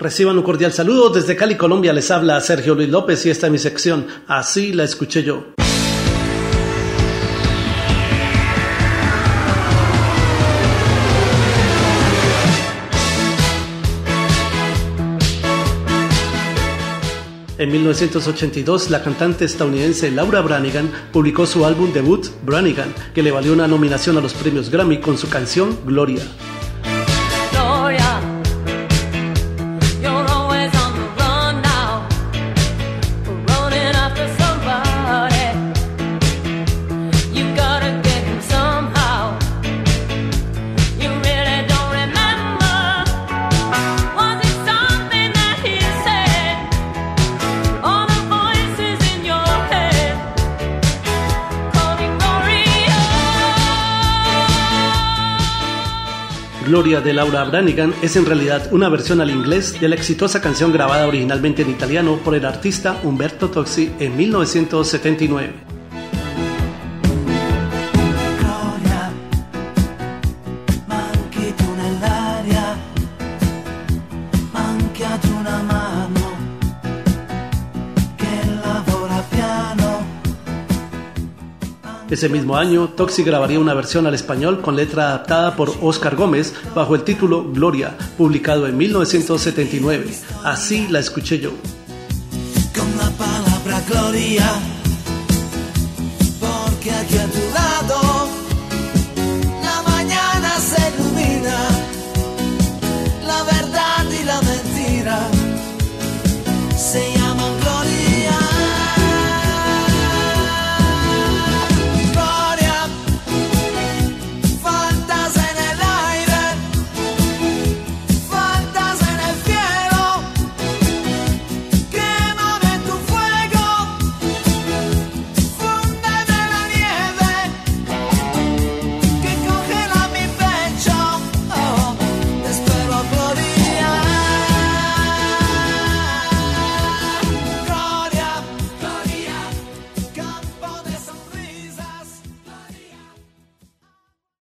Reciban un cordial saludo. Desde Cali, Colombia, les habla Sergio Luis López y esta es mi sección. Así la escuché yo. En 1982, la cantante estadounidense Laura Branigan publicó su álbum debut, Branigan, que le valió una nominación a los premios Grammy con su canción Gloria. Gloria de Laura Branigan es en realidad una versión al inglés de la exitosa canción grabada originalmente en italiano por el artista Umberto Tozzi en 1979. Ese mismo año, Toxi grabaría una versión al español con letra adaptada por Oscar Gómez bajo el título Gloria, publicado en 1979. Así la escuché yo. Con la palabra Gloria, porque aquí